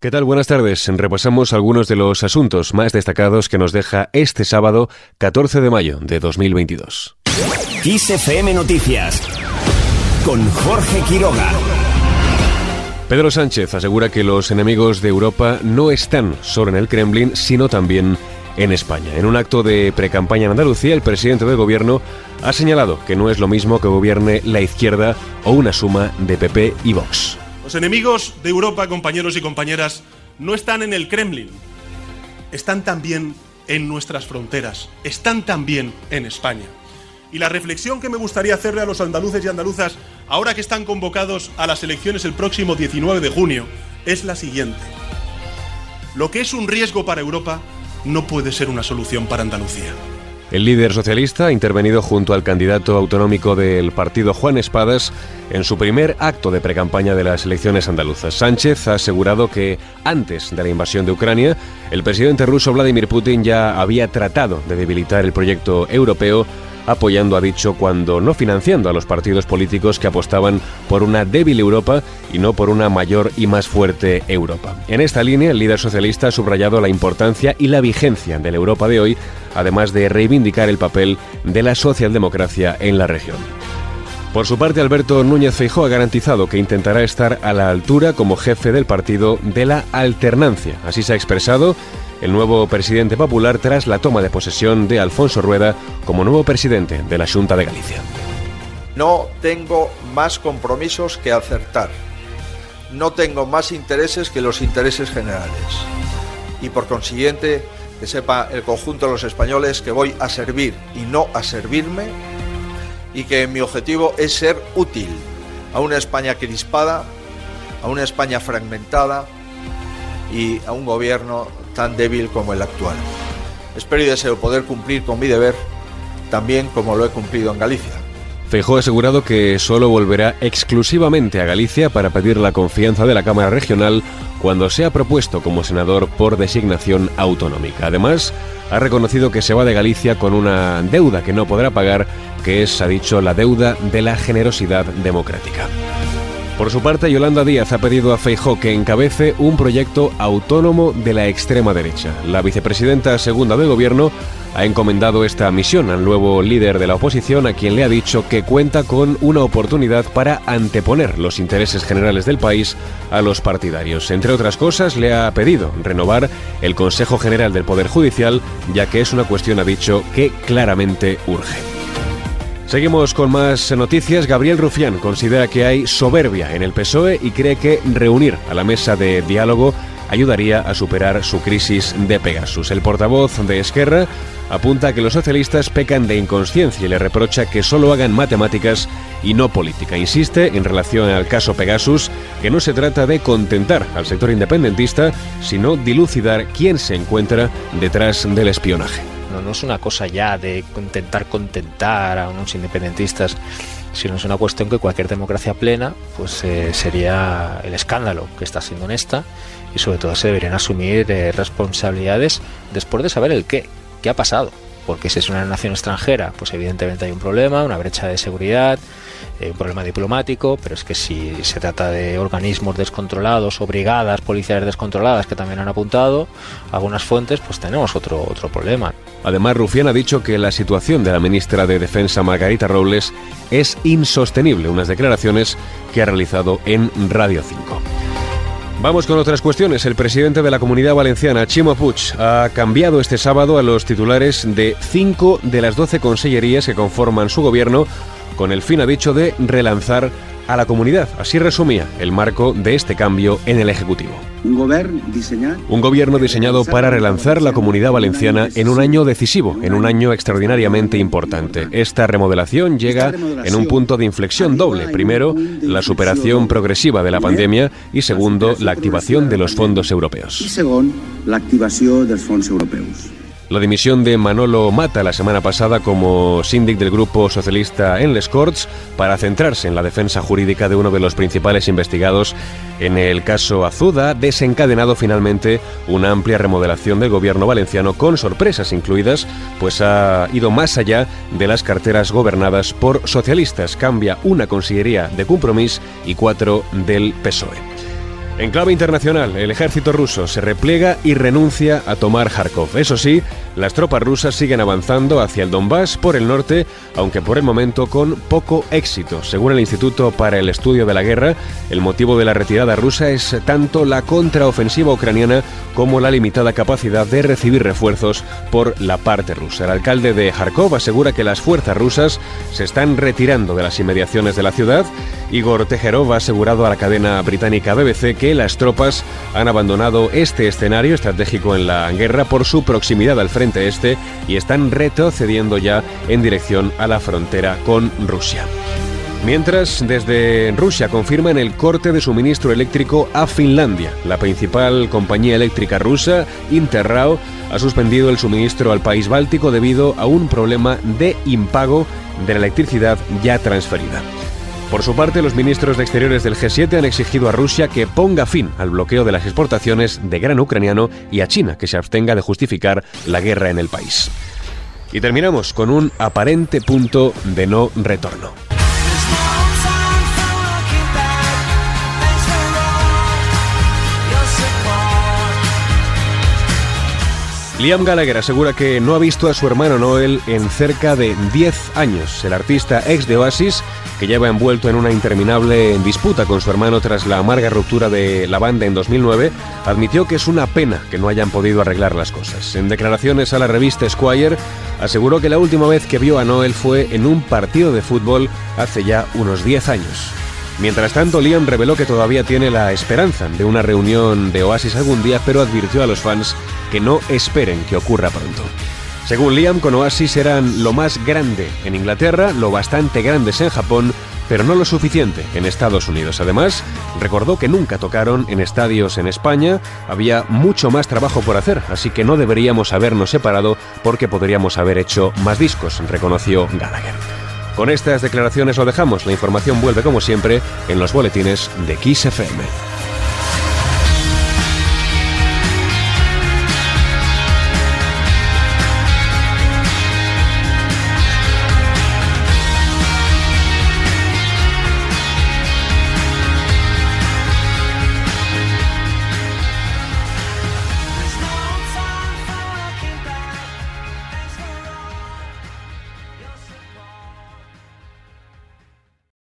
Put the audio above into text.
¿Qué tal? Buenas tardes. Repasamos algunos de los asuntos más destacados que nos deja este sábado 14 de mayo de 2022. XFM Noticias con Jorge Quiroga. Pedro Sánchez asegura que los enemigos de Europa no están solo en el Kremlin, sino también en España. En un acto de precampaña en Andalucía, el presidente del gobierno ha señalado que no es lo mismo que gobierne la izquierda o una suma de PP y Vox. Los enemigos de Europa, compañeros y compañeras, no están en el Kremlin, están también en nuestras fronteras, están también en España. Y la reflexión que me gustaría hacerle a los andaluces y andaluzas, ahora que están convocados a las elecciones el próximo 19 de junio, es la siguiente. Lo que es un riesgo para Europa no puede ser una solución para Andalucía. El líder socialista ha intervenido junto al candidato autonómico del partido Juan Espadas en su primer acto de precampaña de las elecciones andaluzas. Sánchez ha asegurado que antes de la invasión de Ucrania, el presidente ruso Vladimir Putin ya había tratado de debilitar el proyecto europeo apoyando, ha dicho, cuando no financiando a los partidos políticos que apostaban por una débil Europa y no por una mayor y más fuerte Europa. En esta línea, el líder socialista ha subrayado la importancia y la vigencia de la Europa de hoy, además de reivindicar el papel de la socialdemocracia en la región. Por su parte, Alberto Núñez Feijóo ha garantizado que intentará estar a la altura como jefe del partido de la alternancia. Así se ha expresado el nuevo presidente popular tras la toma de posesión de Alfonso Rueda como nuevo presidente de la Junta de Galicia. No tengo más compromisos que acertar. No tengo más intereses que los intereses generales. Y por consiguiente, que sepa el conjunto de los españoles que voy a servir y no a servirme y que mi objetivo es ser útil a una España crispada, a una España fragmentada y a un gobierno tan débil como el actual. Espero y deseo poder cumplir con mi deber también como lo he cumplido en Galicia. Feijóo ha asegurado que solo volverá exclusivamente a Galicia para pedir la confianza de la Cámara Regional cuando sea propuesto como senador por designación autonómica. Además, ha reconocido que se va de Galicia con una deuda que no podrá pagar, que es, ha dicho, la deuda de la generosidad democrática. Por su parte, Yolanda Díaz ha pedido a Feijó que encabece un proyecto autónomo de la extrema derecha. La vicepresidenta segunda del gobierno ha encomendado esta misión al nuevo líder de la oposición, a quien le ha dicho que cuenta con una oportunidad para anteponer los intereses generales del país a los partidarios. Entre otras cosas, le ha pedido renovar el Consejo General del Poder Judicial, ya que es una cuestión, ha dicho, que claramente urge. Seguimos con más noticias. Gabriel Rufián considera que hay soberbia en el PSOE y cree que reunir a la mesa de diálogo ayudaría a superar su crisis de Pegasus. El portavoz de Esquerra apunta que los socialistas pecan de inconsciencia y le reprocha que solo hagan matemáticas y no política. Insiste en relación al caso Pegasus que no se trata de contentar al sector independentista, sino dilucidar quién se encuentra detrás del espionaje. No, no es una cosa ya de intentar contentar a unos independentistas, sino es una cuestión que cualquier democracia plena pues eh, sería el escándalo que está siendo honesta y sobre todo se deberían asumir eh, responsabilidades después de saber el qué, qué ha pasado. Porque si es una nación extranjera, pues evidentemente hay un problema, una brecha de seguridad, eh, un problema diplomático, pero es que si se trata de organismos descontrolados o brigadas policiales descontroladas que también han apuntado algunas fuentes, pues tenemos otro, otro problema. Además, Rufián ha dicho que la situación de la ministra de Defensa Margarita Robles es insostenible, unas declaraciones que ha realizado en Radio 5. Vamos con otras cuestiones. El presidente de la Comunidad Valenciana, Chimo Puig, ha cambiado este sábado a los titulares de cinco de las doce consellerías que conforman su gobierno con el fin, ha dicho, de relanzar a la comunidad. Así resumía el marco de este cambio en el Ejecutivo. Un gobierno diseñado para relanzar la comunidad valenciana en un año decisivo, en un año extraordinariamente importante. Esta remodelación llega en un punto de inflexión doble. Primero, la superación progresiva de la pandemia y segundo, la activación de los fondos europeos. Y segundo, la activación de los fondos europeos. La dimisión de Manolo Mata la semana pasada como síndic del Grupo Socialista en Les Corts para centrarse en la defensa jurídica de uno de los principales investigados en el caso Azuda, desencadenado finalmente una amplia remodelación del gobierno valenciano con sorpresas incluidas, pues ha ido más allá de las carteras gobernadas por socialistas. Cambia una consellería de compromiso y cuatro del PSOE. En clave internacional, el ejército ruso se repliega y renuncia a tomar Kharkov. Eso sí, las tropas rusas siguen avanzando hacia el Donbass por el norte, aunque por el momento con poco éxito. Según el Instituto para el Estudio de la Guerra, el motivo de la retirada rusa es tanto la contraofensiva ucraniana como la limitada capacidad de recibir refuerzos por la parte rusa. El alcalde de Kharkov asegura que las fuerzas rusas se están retirando de las inmediaciones de la ciudad. Igor Tejerov ha asegurado a la cadena británica BBC que las tropas han abandonado este escenario estratégico en la guerra por su proximidad al frente este y están retrocediendo ya en dirección a la frontera con Rusia. Mientras, desde Rusia confirman el corte de suministro eléctrico a Finlandia. La principal compañía eléctrica rusa, Interrao, ha suspendido el suministro al país báltico debido a un problema de impago de la electricidad ya transferida. Por su parte, los ministros de Exteriores del G7 han exigido a Rusia que ponga fin al bloqueo de las exportaciones de grano ucraniano y a China que se abstenga de justificar la guerra en el país. Y terminamos con un aparente punto de no retorno. Liam Gallagher asegura que no ha visto a su hermano Noel en cerca de 10 años. El artista ex de Oasis, que lleva envuelto en una interminable disputa con su hermano tras la amarga ruptura de la banda en 2009, admitió que es una pena que no hayan podido arreglar las cosas. En declaraciones a la revista Squire, aseguró que la última vez que vio a Noel fue en un partido de fútbol hace ya unos 10 años. Mientras tanto, Liam reveló que todavía tiene la esperanza de una reunión de Oasis algún día, pero advirtió a los fans que no esperen que ocurra pronto. Según Liam, con Oasis eran lo más grande en Inglaterra, lo bastante grandes en Japón, pero no lo suficiente en Estados Unidos. Además, recordó que nunca tocaron en estadios en España, había mucho más trabajo por hacer, así que no deberíamos habernos separado porque podríamos haber hecho más discos, reconoció Gallagher. Con estas declaraciones lo dejamos. La información vuelve como siempre en los boletines de Kiss FM.